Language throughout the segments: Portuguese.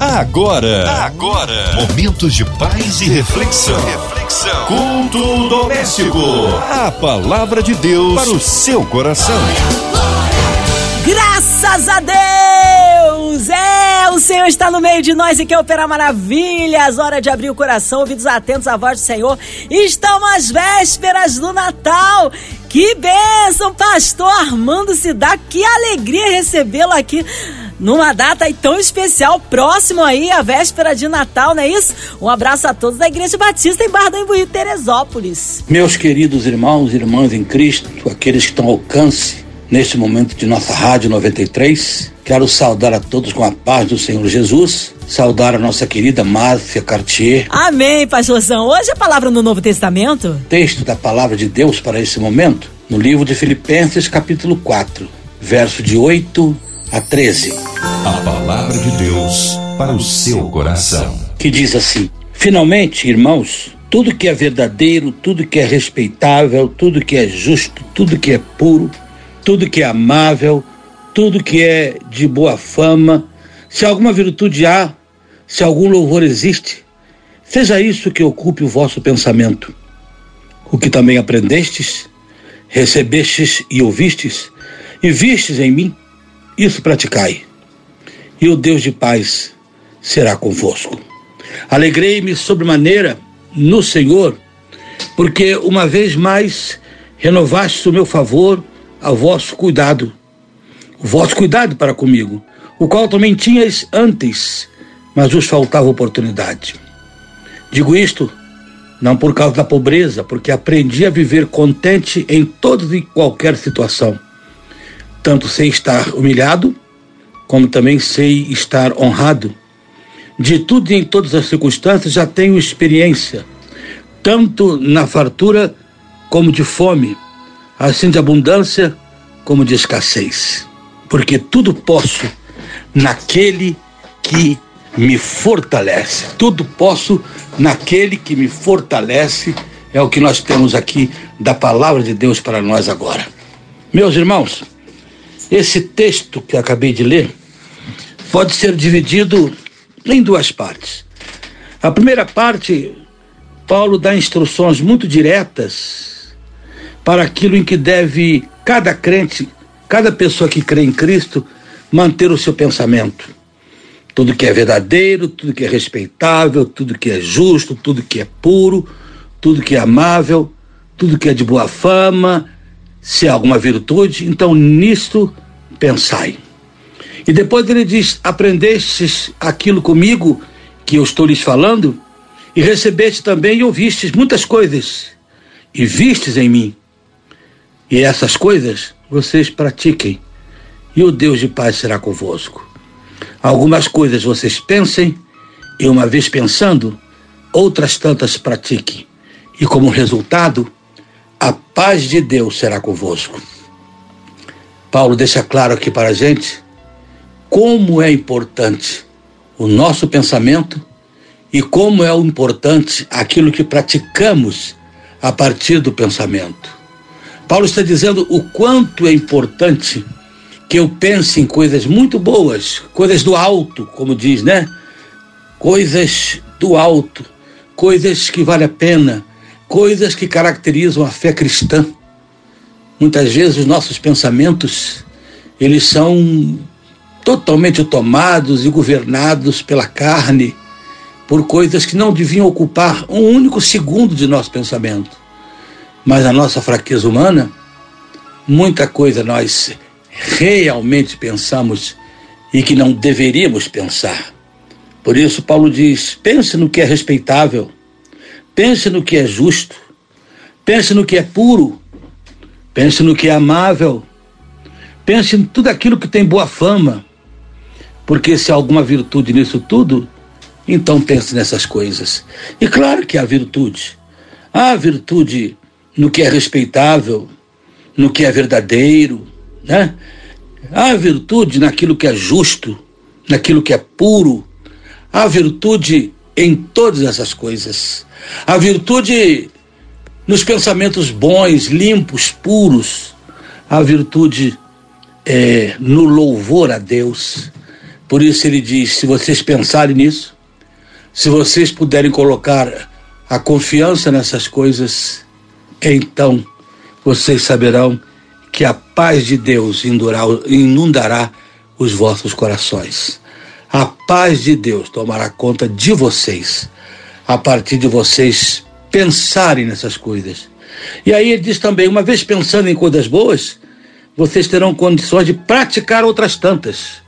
Agora, agora, momentos de paz e reflexão. Reflexão. Culto doméstico. A palavra de Deus para o seu coração. Graças a Deus! É, o Senhor está no meio de nós e quer operar maravilhas. Hora de abrir o coração, ouvidos atentos à voz do Senhor. Estão as vésperas do Natal. Que bênção, pastor Armando Cidá. Que alegria recebê-lo aqui numa data tão especial, próximo aí, a véspera de Natal, não é isso? Um abraço a todos da Igreja Batista em Barra do Imbuí, Teresópolis. Meus queridos irmãos e irmãs em Cristo, aqueles que estão ao alcance neste momento de nossa Rádio 93, quero saudar a todos com a paz do Senhor Jesus, saudar a nossa querida Márcia Cartier. Amém, pastorzão. Hoje a palavra no Novo Testamento. Texto da palavra de Deus para esse momento, no livro de Filipenses, capítulo 4, verso de 8 a 13. A palavra de Deus para o seu coração. Que diz assim: Finalmente, irmãos, tudo que é verdadeiro, tudo que é respeitável, tudo que é justo, tudo que é puro, tudo que é amável, tudo que é de boa fama, se alguma virtude há, se algum louvor existe, seja isso que ocupe o vosso pensamento. O que também aprendestes, recebestes e ouvistes, e vistes em mim, isso praticai, e o Deus de paz será convosco. Alegrei-me sobremaneira no Senhor, porque uma vez mais renovaste o meu favor ao vosso cuidado, o vosso cuidado para comigo, o qual também tinhas antes, mas vos faltava oportunidade. Digo isto não por causa da pobreza, porque aprendi a viver contente em toda e qualquer situação tanto sei estar humilhado, como também sei estar honrado. De tudo e em todas as circunstâncias já tenho experiência, tanto na fartura como de fome, assim de abundância como de escassez. Porque tudo posso naquele que me fortalece. Tudo posso naquele que me fortalece. É o que nós temos aqui da palavra de Deus para nós agora. Meus irmãos, esse texto que acabei de ler pode ser dividido em duas partes. A primeira parte, Paulo dá instruções muito diretas para aquilo em que deve cada crente, cada pessoa que crê em Cristo, manter o seu pensamento. Tudo que é verdadeiro, tudo que é respeitável, tudo que é justo, tudo que é puro, tudo que é amável, tudo que é de boa fama, se há alguma virtude, então nisto pensai. E depois ele diz: Aprendestes aquilo comigo que eu estou lhes falando, e recebeste também e ouvistes muitas coisas, e vistes em mim. E essas coisas vocês pratiquem, e o Deus de paz será convosco. Algumas coisas vocês pensem, e uma vez pensando, outras tantas pratiquem, e como resultado, a paz de Deus será convosco. Paulo deixa claro aqui para a gente como é importante o nosso pensamento e como é importante aquilo que praticamos a partir do pensamento. Paulo está dizendo o quanto é importante que eu pense em coisas muito boas, coisas do alto, como diz, né? Coisas do alto, coisas que vale a pena, coisas que caracterizam a fé cristã. Muitas vezes os nossos pensamentos, eles são totalmente tomados e governados pela carne, por coisas que não deviam ocupar um único segundo de nosso pensamento. Mas a nossa fraqueza humana, muita coisa nós realmente pensamos e que não deveríamos pensar. Por isso, Paulo diz: pense no que é respeitável, pense no que é justo, pense no que é puro, Pense no que é amável. Pense em tudo aquilo que tem boa fama. Porque se há alguma virtude nisso tudo, então pense nessas coisas. E claro que há virtude. Há virtude no que é respeitável, no que é verdadeiro, né? Há virtude naquilo que é justo, naquilo que é puro. Há virtude em todas essas coisas. Há virtude nos pensamentos bons, limpos, puros, a virtude é, no louvor a Deus. Por isso ele diz: se vocês pensarem nisso, se vocês puderem colocar a confiança nessas coisas, então vocês saberão que a paz de Deus inundará os vossos corações. A paz de Deus tomará conta de vocês, a partir de vocês pensarem nessas coisas. E aí ele diz também: uma vez pensando em coisas boas, vocês terão condições de praticar outras tantas.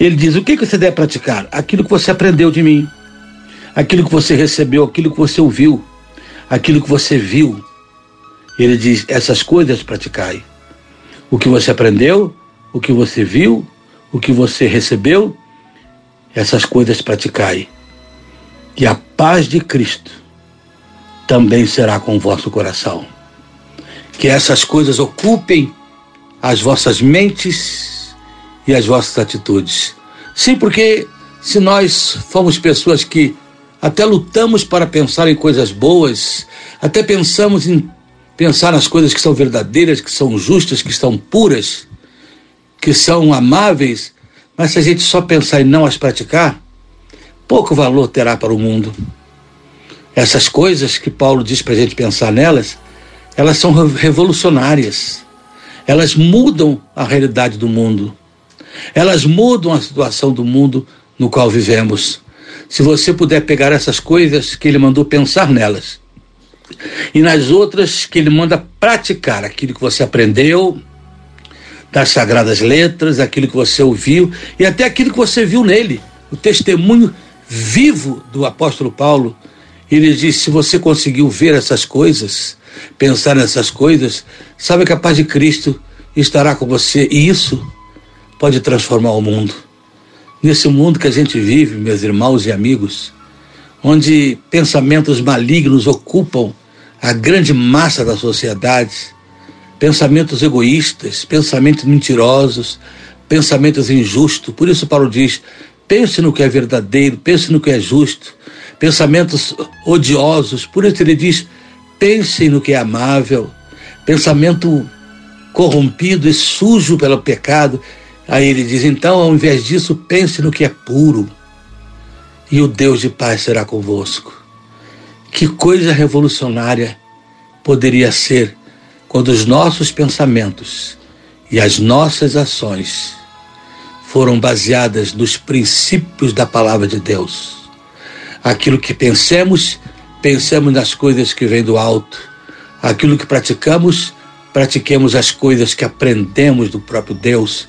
Ele diz: o que, que você deve praticar? Aquilo que você aprendeu de mim, aquilo que você recebeu, aquilo que você ouviu, aquilo que você viu. Ele diz: essas coisas praticai. O que você aprendeu, o que você viu, o que você recebeu, essas coisas praticai. E a paz de Cristo também será com o vosso coração. Que essas coisas ocupem as vossas mentes e as vossas atitudes. Sim, porque se nós fomos pessoas que até lutamos para pensar em coisas boas, até pensamos em pensar nas coisas que são verdadeiras, que são justas, que são puras, que são amáveis, mas se a gente só pensar e não as praticar, pouco valor terá para o mundo. Essas coisas que Paulo diz para a gente pensar nelas, elas são revolucionárias. Elas mudam a realidade do mundo. Elas mudam a situação do mundo no qual vivemos. Se você puder pegar essas coisas que ele mandou pensar nelas, e nas outras que ele manda praticar aquilo que você aprendeu, das sagradas letras, aquilo que você ouviu e até aquilo que você viu nele, o testemunho vivo do apóstolo Paulo. Ele diz: se você conseguiu ver essas coisas, pensar nessas coisas, sabe que a paz de Cristo estará com você e isso pode transformar o mundo. Nesse mundo que a gente vive, meus irmãos e amigos, onde pensamentos malignos ocupam a grande massa da sociedade, pensamentos egoístas, pensamentos mentirosos, pensamentos injustos. Por isso, Paulo diz: pense no que é verdadeiro, pense no que é justo, pensamentos odiosos. Por isso, ele diz: pense no que é amável, pensamento corrompido e sujo pelo pecado. Aí ele diz: então, ao invés disso, pense no que é puro, e o Deus de paz será convosco. Que coisa revolucionária poderia ser quando os nossos pensamentos e as nossas ações foram baseadas nos princípios da palavra de Deus. Aquilo que pensemos, pensemos nas coisas que vêm do alto. Aquilo que praticamos, pratiquemos as coisas que aprendemos do próprio Deus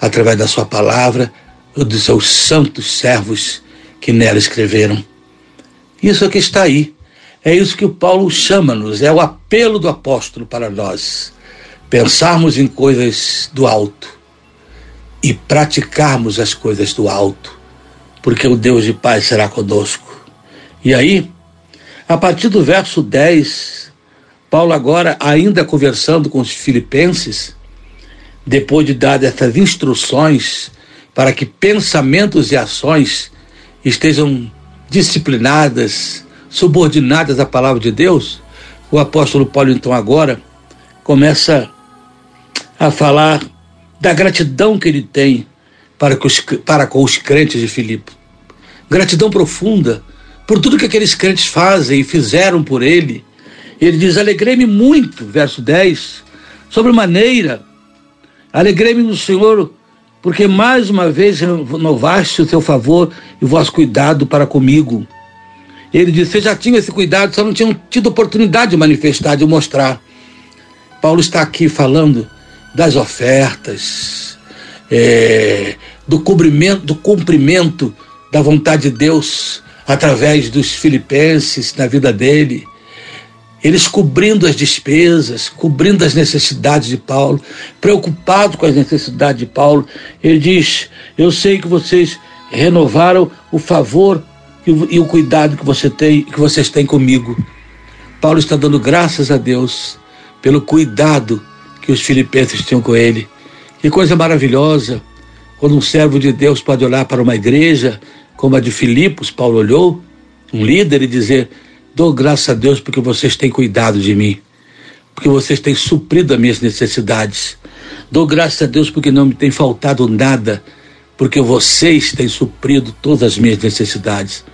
através da sua palavra ou dos seus santos servos que nela escreveram. Isso aqui está aí é isso que o Paulo chama-nos, é o apelo do apóstolo para nós. Pensarmos em coisas do alto e praticarmos as coisas do alto, porque o Deus de paz será conosco. E aí, a partir do verso 10, Paulo agora, ainda conversando com os filipenses, depois de dar essas instruções para que pensamentos e ações estejam disciplinadas, subordinadas à palavra de Deus, o apóstolo Paulo, então, agora começa a falar da gratidão que ele tem para com os, para com os crentes de Filipe. Gratidão profunda por tudo que aqueles crentes fazem e fizeram por ele. Ele diz: Alegrei-me muito, verso 10, sobre maneira, alegrei-me no Senhor, porque mais uma vez renovaste o seu favor e o vosso cuidado para comigo. Ele disse: Você já tinha esse cuidado, só não tinham tido oportunidade de manifestar, de mostrar. Paulo está aqui falando das ofertas, é, do, cumprimento, do cumprimento da vontade de Deus através dos filipenses na vida dele. Eles cobrindo as despesas, cobrindo as necessidades de Paulo, preocupado com as necessidades de Paulo. Ele diz: Eu sei que vocês renovaram o favor e o, cuidado que você tem, que vocês têm comigo. Paulo está dando graças a Deus pelo cuidado que os filipenses tinham com ele. Que coisa maravilhosa quando um servo de Deus pode olhar para uma igreja como a de Filipos, Paulo olhou, um líder, e dizer: Dou graças a Deus porque vocês têm cuidado de mim, porque vocês têm suprido as minhas necessidades. Dou graças a Deus porque não me tem faltado nada porque vocês têm suprido todas as minhas necessidades.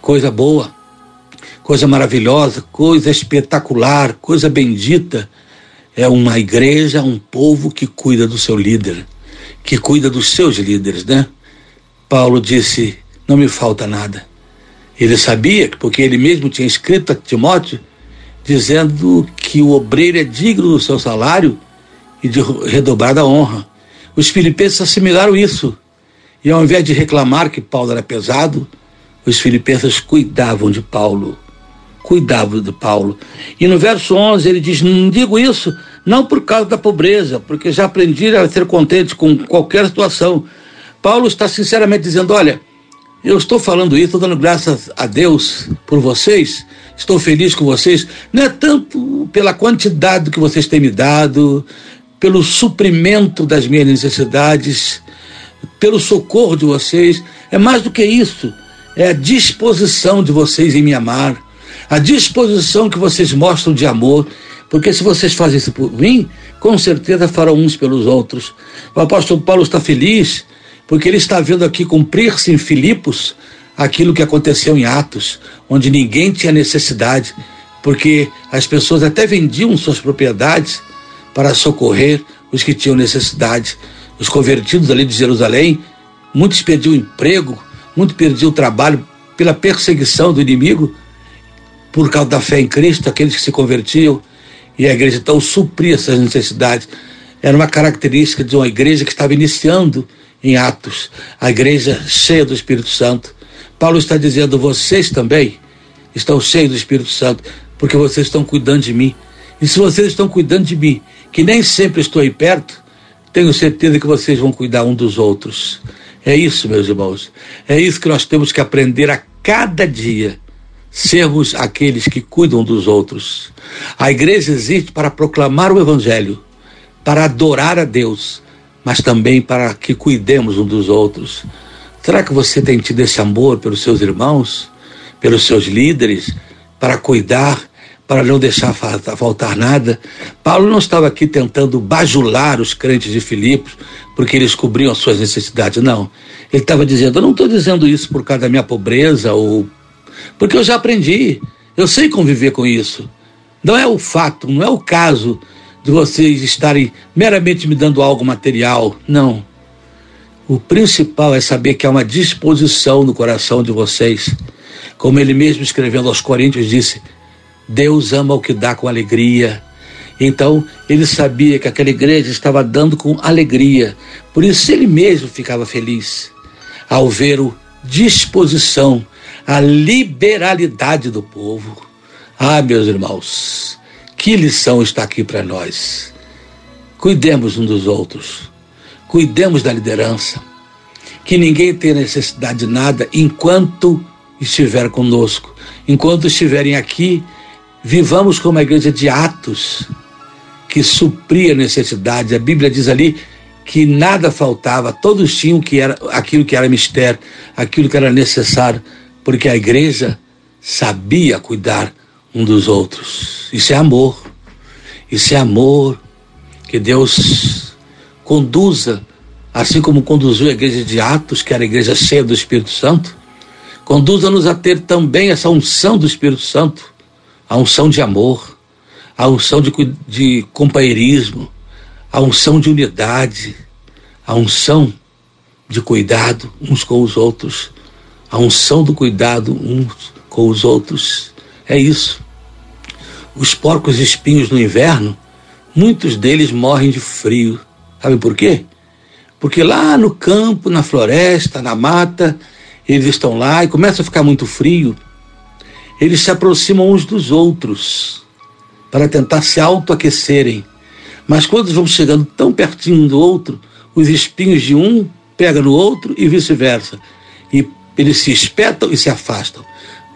Coisa boa, coisa maravilhosa, coisa espetacular, coisa bendita. É uma igreja, um povo que cuida do seu líder, que cuida dos seus líderes, né? Paulo disse: Não me falta nada. Ele sabia, porque ele mesmo tinha escrito a Timóteo, dizendo que o obreiro é digno do seu salário e de redobrada honra. Os filipenses assimilaram isso. E ao invés de reclamar que Paulo era pesado, os filipenses cuidavam de Paulo. Cuidavam de Paulo. E no verso 11 ele diz: Não digo isso não por causa da pobreza, porque já aprendi a ser contente com qualquer situação. Paulo está sinceramente dizendo: Olha, eu estou falando isso, estou dando graças a Deus por vocês, estou feliz com vocês, não é tanto pela quantidade que vocês têm me dado, pelo suprimento das minhas necessidades, pelo socorro de vocês. É mais do que isso. É a disposição de vocês em me amar, a disposição que vocês mostram de amor. Porque se vocês fazem isso por mim, com certeza farão uns pelos outros. O apóstolo Paulo está feliz porque ele está vendo aqui cumprir-se em Filipos aquilo que aconteceu em Atos, onde ninguém tinha necessidade, porque as pessoas até vendiam suas propriedades para socorrer os que tinham necessidade. Os convertidos ali de Jerusalém, muitos perdiam emprego, muitos perdiam trabalho pela perseguição do inimigo, por causa da fé em Cristo, aqueles que se convertiam, e a igreja então supria essas necessidades. Era uma característica de uma igreja que estava iniciando em Atos, a igreja cheia do Espírito Santo. Paulo está dizendo: vocês também estão cheios do Espírito Santo, porque vocês estão cuidando de mim. E se vocês estão cuidando de mim, que nem sempre estou aí perto, tenho certeza que vocês vão cuidar um dos outros. É isso, meus irmãos. É isso que nós temos que aprender a cada dia. Sermos aqueles que cuidam dos outros. A igreja existe para proclamar o Evangelho, para adorar a Deus, mas também para que cuidemos um dos outros. Será que você tem tido esse amor pelos seus irmãos, pelos seus líderes, para cuidar para não deixar faltar nada. Paulo não estava aqui tentando bajular os crentes de Filipos porque eles cobriam as suas necessidades, não. Ele estava dizendo: Eu não estou dizendo isso por causa da minha pobreza ou. Porque eu já aprendi, eu sei conviver com isso. Não é o fato, não é o caso de vocês estarem meramente me dando algo material, não. O principal é saber que há uma disposição no coração de vocês. Como ele mesmo escrevendo aos Coríntios disse: Deus ama o que dá com alegria. Então, ele sabia que aquela igreja estava dando com alegria. Por isso, ele mesmo ficava feliz ao ver a disposição, a liberalidade do povo. Ah, meus irmãos, que lição está aqui para nós. Cuidemos um dos outros, cuidemos da liderança, que ninguém tenha necessidade de nada enquanto estiver conosco, enquanto estiverem aqui Vivamos como a igreja de Atos, que supria necessidades. A Bíblia diz ali que nada faltava, todos tinham que era, aquilo que era mistério, aquilo que era necessário, porque a igreja sabia cuidar um dos outros. Isso é amor. Isso é amor. Que Deus conduza, assim como conduziu a igreja de Atos, que era a igreja cheia do Espírito Santo, conduza-nos a ter também essa unção do Espírito Santo a unção de amor, a unção de, de companheirismo, a unção de unidade, a unção de cuidado uns com os outros, a unção do cuidado uns com os outros. É isso. Os porcos espinhos no inverno, muitos deles morrem de frio. Sabe por quê? Porque lá no campo, na floresta, na mata, eles estão lá e começa a ficar muito frio eles se aproximam uns dos outros para tentar se autoaquecerem. Mas quando vão chegando tão pertinho um do outro, os espinhos de um pegam no outro e vice-versa. E eles se espetam e se afastam.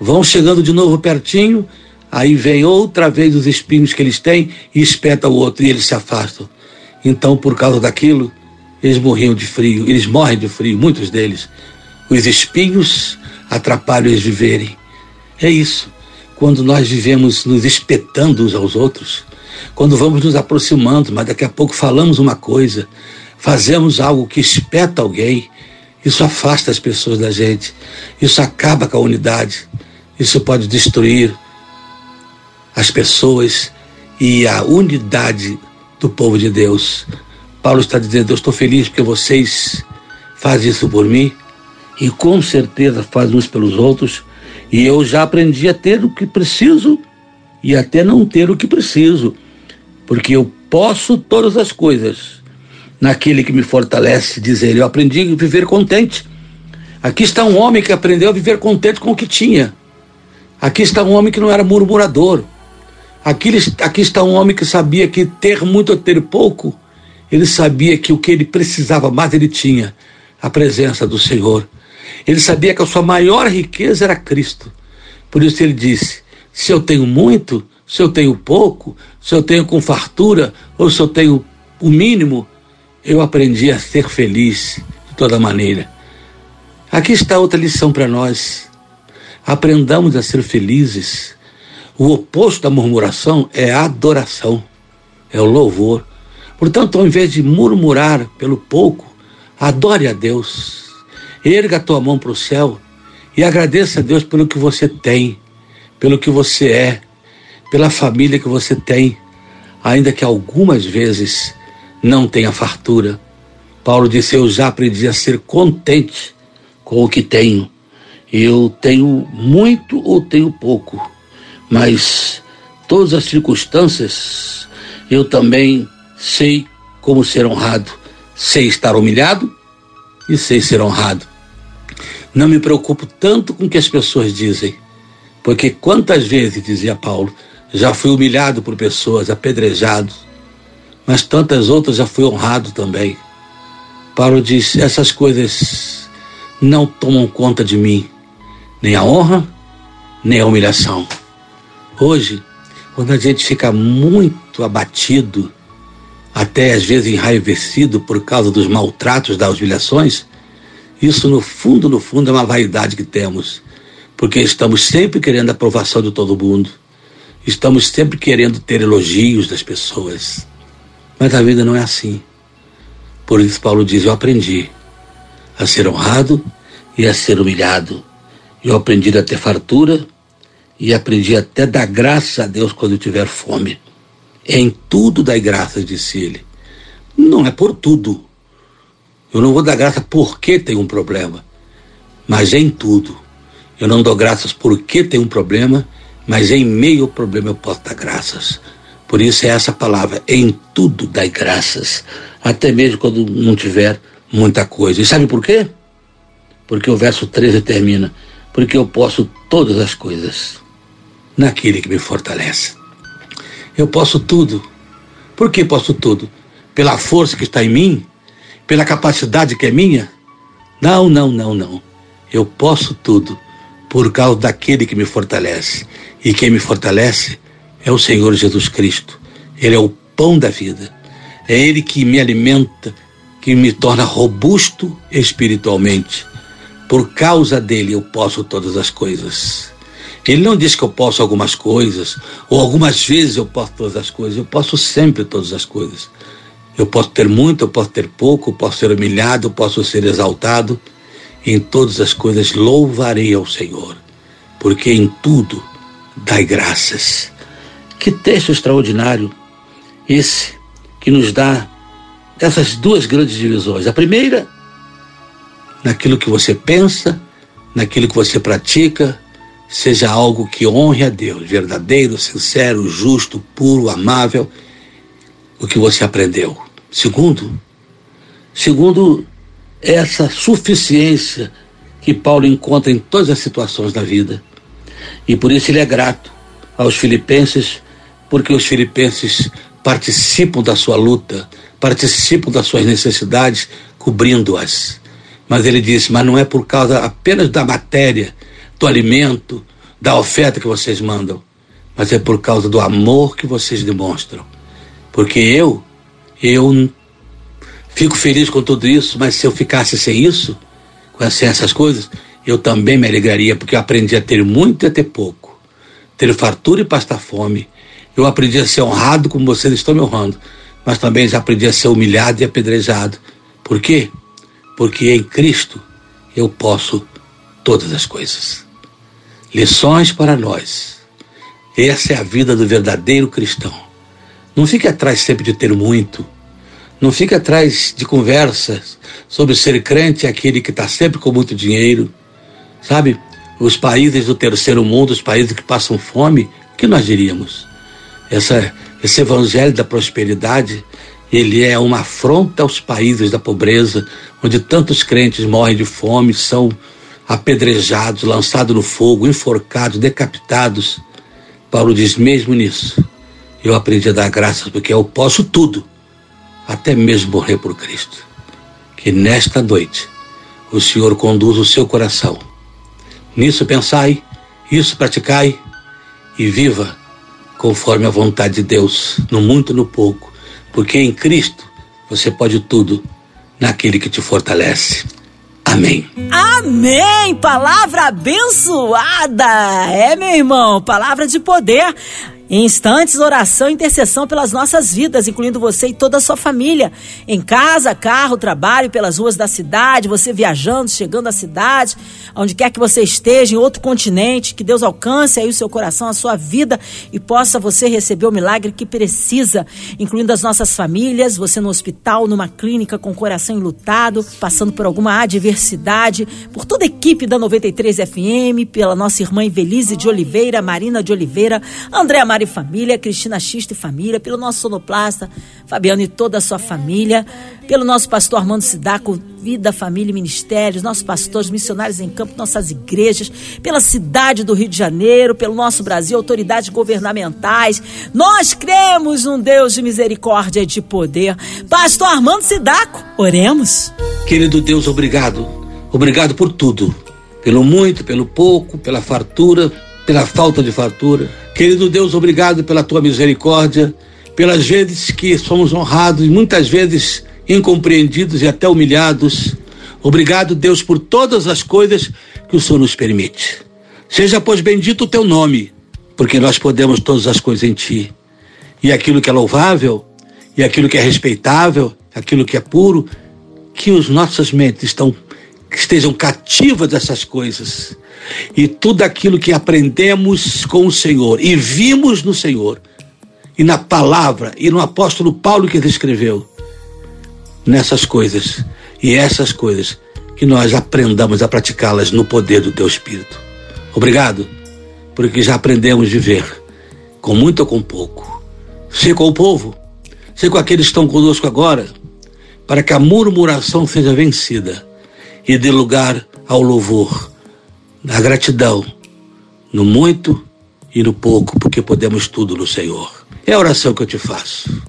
Vão chegando de novo pertinho, aí vem outra vez os espinhos que eles têm e espeta o outro e eles se afastam. Então, por causa daquilo, eles morriam de frio, eles morrem de frio, muitos deles. Os espinhos atrapalham eles viverem. É isso. Quando nós vivemos nos espetando uns aos outros, quando vamos nos aproximando, mas daqui a pouco falamos uma coisa, fazemos algo que espeta alguém, Isso afasta as pessoas da gente. Isso acaba com a unidade. Isso pode destruir as pessoas e a unidade do povo de Deus. Paulo está dizendo: Eu estou feliz porque vocês fazem isso por mim e com certeza fazem uns pelos outros. E eu já aprendi a ter o que preciso e até não ter o que preciso, porque eu posso todas as coisas naquele que me fortalece, diz ele. Eu aprendi a viver contente. Aqui está um homem que aprendeu a viver contente com o que tinha. Aqui está um homem que não era murmurador. Aqui, aqui está um homem que sabia que ter muito ou ter pouco, ele sabia que o que ele precisava mais ele tinha, a presença do Senhor. Ele sabia que a sua maior riqueza era Cristo. Por isso ele disse: se eu tenho muito, se eu tenho pouco, se eu tenho com fartura ou se eu tenho o mínimo, eu aprendi a ser feliz de toda maneira. Aqui está outra lição para nós. Aprendamos a ser felizes. O oposto da murmuração é a adoração, é o louvor. Portanto, ao invés de murmurar pelo pouco, adore a Deus. Erga a tua mão para o céu e agradeça a Deus pelo que você tem, pelo que você é, pela família que você tem, ainda que algumas vezes não tenha fartura. Paulo disse: Eu já aprendi a ser contente com o que tenho. Eu tenho muito ou tenho pouco, mas todas as circunstâncias eu também sei como ser honrado. Sei estar humilhado e sei ser honrado. Não me preocupo tanto com o que as pessoas dizem, porque quantas vezes, dizia Paulo, já fui humilhado por pessoas, apedrejado, mas tantas outras já fui honrado também. Paulo diz: essas coisas não tomam conta de mim, nem a honra, nem a humilhação. Hoje, quando a gente fica muito abatido, até às vezes enraivecido por causa dos maltratos, das humilhações, isso no fundo, no fundo, é uma vaidade que temos, porque estamos sempre querendo a aprovação de todo mundo, estamos sempre querendo ter elogios das pessoas. Mas a vida não é assim. Por isso Paulo diz: Eu aprendi a ser honrado e a ser humilhado. Eu aprendi a ter fartura e aprendi até a dar graça a Deus quando eu tiver fome. Em tudo dai graças, disse ele. Não é por tudo. Eu não vou dar graça porque tem um problema, mas em tudo. Eu não dou graças porque tem um problema, mas em meio ao problema eu posso dar graças. Por isso é essa palavra, em tudo dai graças, até mesmo quando não tiver muita coisa. E sabe por quê? Porque o verso 13 termina, porque eu posso todas as coisas naquele que me fortalece. Eu posso tudo. Por que posso tudo? Pela força que está em mim? Pela capacidade que é minha? Não, não, não, não. Eu posso tudo por causa daquele que me fortalece. E quem me fortalece é o Senhor Jesus Cristo. Ele é o pão da vida. É Ele que me alimenta, que me torna robusto espiritualmente. Por causa dele eu posso todas as coisas. Ele não diz que eu posso algumas coisas, ou algumas vezes eu posso todas as coisas. Eu posso sempre todas as coisas. Eu posso ter muito, eu posso ter pouco, eu posso ser humilhado, eu posso ser exaltado. Em todas as coisas louvarei ao Senhor, porque em tudo dai graças que texto extraordinário esse que nos dá essas duas grandes divisões. A primeira, naquilo que você pensa, naquilo que você pratica, seja algo que honre a Deus, verdadeiro, sincero, justo, puro, amável, o que você aprendeu. Segundo, segundo essa suficiência que Paulo encontra em todas as situações da vida. E por isso ele é grato aos filipenses porque os filipenses participam da sua luta, participam das suas necessidades, cobrindo-as. Mas ele disse: Mas não é por causa apenas da matéria, do alimento, da oferta que vocês mandam, mas é por causa do amor que vocês demonstram. Porque eu, eu fico feliz com tudo isso, mas se eu ficasse sem isso, com essas coisas, eu também me alegraria, porque eu aprendi a ter muito e a ter pouco, ter fartura e pastar fome, eu aprendi a ser honrado como vocês estão me honrando, mas também já aprendi a ser humilhado e apedrejado. Por quê? Porque em Cristo eu posso todas as coisas. Lições para nós. Essa é a vida do verdadeiro cristão. Não fique atrás sempre de ter muito. Não fique atrás de conversas sobre ser crente aquele que está sempre com muito dinheiro. Sabe, os países do terceiro mundo, os países que passam fome, o que nós diríamos? Essa, esse evangelho da prosperidade, ele é uma afronta aos países da pobreza, onde tantos crentes morrem de fome, são apedrejados, lançados no fogo, enforcados, decapitados. Paulo diz: mesmo nisso, eu aprendi a dar graças porque eu posso tudo, até mesmo morrer por Cristo. Que nesta noite o Senhor conduza o seu coração. Nisso pensai, isso praticai e viva conforme a vontade de Deus, no muito e no pouco, porque em Cristo você pode tudo naquele que te fortalece. Amém. Amém! Palavra abençoada! É, meu irmão, palavra de poder. Em instantes, oração e intercessão pelas nossas vidas, incluindo você e toda a sua família. Em casa, carro, trabalho, pelas ruas da cidade, você viajando, chegando à cidade, onde quer que você esteja, em outro continente, que Deus alcance aí o seu coração, a sua vida e possa você receber o milagre que precisa, incluindo as nossas famílias, você no hospital, numa clínica com o coração enlutado, passando por alguma adversidade, por toda a equipe da 93 FM, pela nossa irmã Evelise de Oliveira, Marina de Oliveira, André Mari Família, Cristina Xista e Família, pelo nosso sonoplasta, Fabiano e toda a sua família, pelo nosso pastor Armando Sidaco, Vida, Família e Ministérios, nossos pastores, missionários em campo, nossas igrejas, pela cidade do Rio de Janeiro, pelo nosso Brasil, autoridades governamentais. Nós cremos num Deus de misericórdia e de poder. Pastor Armando Sidaco, oremos. Querido Deus, obrigado. Obrigado por tudo. Pelo muito, pelo pouco, pela fartura, pela falta de fartura. Querido Deus, obrigado pela tua misericórdia, pelas vezes que somos honrados, muitas vezes incompreendidos e até humilhados. Obrigado, Deus, por todas as coisas que o Senhor nos permite. Seja, pois, bendito o teu nome, porque nós podemos todas as coisas em ti. E aquilo que é louvável, e aquilo que é respeitável, aquilo que é puro, que os nossas mentes estão, estejam cativas dessas coisas e tudo aquilo que aprendemos com o Senhor e vimos no Senhor e na palavra e no apóstolo Paulo que escreveu nessas coisas e essas coisas que nós aprendamos a praticá-las no poder do teu Espírito. Obrigado, porque já aprendemos a viver com muito ou com pouco. Ser com o povo, ser com aqueles que estão conosco agora, para que a murmuração seja vencida e dê lugar ao louvor na gratidão, no muito e no pouco, porque podemos tudo no Senhor. É a oração que eu te faço.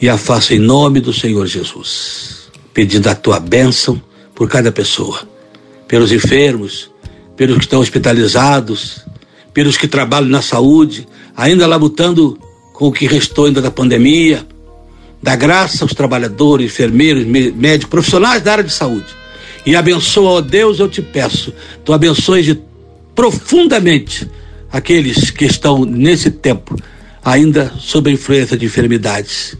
E a faço em nome do Senhor Jesus, pedindo a tua bênção por cada pessoa, pelos enfermos, pelos que estão hospitalizados, pelos que trabalham na saúde, ainda labutando com o que restou ainda da pandemia. Dá graça aos trabalhadores, enfermeiros, médicos, profissionais da área de saúde e abençoa, ó Deus, eu te peço, tu abençoes profundamente aqueles que estão nesse tempo ainda sob a influência de enfermidades.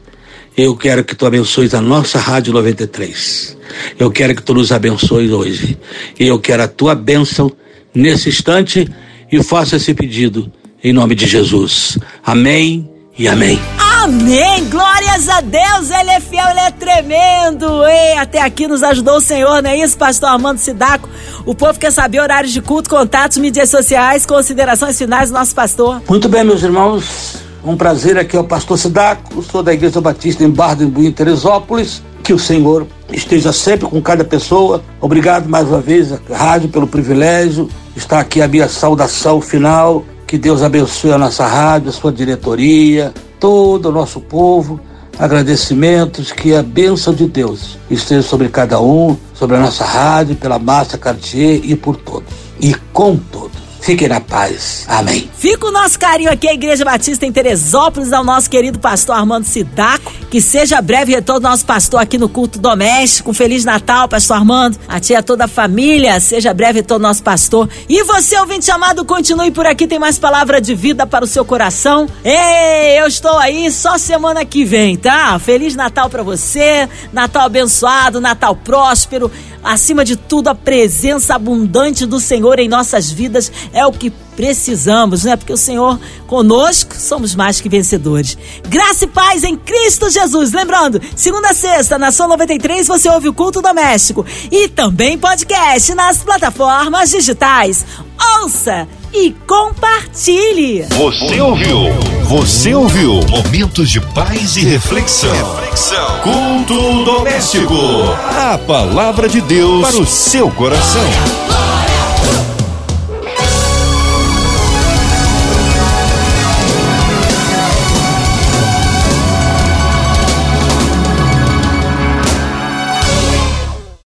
Eu quero que tu abençoes a nossa Rádio 93. Eu quero que tu nos abençoes hoje. E eu quero a tua bênção nesse instante e faço esse pedido em nome de Jesus. Amém e amém. Amém! Glórias a Deus! Ele é fiel, ele é tremendo! Ei, até aqui nos ajudou o Senhor, não é isso, pastor Armando Sidaco? O povo quer saber horários de culto, contatos, mídias sociais, considerações finais do nosso pastor. Muito bem, meus irmãos. Um prazer aqui é o pastor Sidaco, sou da Igreja Batista em Barra do Teresópolis. Que o Senhor esteja sempre com cada pessoa. Obrigado mais uma vez, rádio, pelo privilégio. Está aqui a minha saudação final. Que Deus abençoe a nossa rádio, a sua diretoria, todo o nosso povo. Agradecimentos, que a bênção de Deus esteja sobre cada um, sobre a nossa rádio, pela massa Cartier e por todos. E com todos. Fiquem na paz. Amém. Fica o nosso carinho aqui, a Igreja Batista em Teresópolis, ao nosso querido pastor Armando Sidaco, que seja breve retorno nosso pastor aqui no culto doméstico. Feliz Natal, pastor Armando. A tia, toda a família. Seja breve retorno nosso pastor. E você, ouvinte amado, continue por aqui. Tem mais palavra de vida para o seu coração. Ei, eu estou aí só semana que vem, tá? Feliz Natal para você. Natal abençoado, Natal próspero. Acima de tudo, a presença abundante do Senhor em nossas vidas é o que precisamos, né? Porque o Senhor conosco somos mais que vencedores. Graça e paz em Cristo Jesus. Lembrando, segunda a sexta, na São 93, você ouve o culto doméstico e também podcast nas plataformas digitais. Ouça e compartilhe. Você ouviu? Você ouviu? Momentos de paz e reflexão. reflexão. Culto doméstico. A palavra de Deus para o seu coração.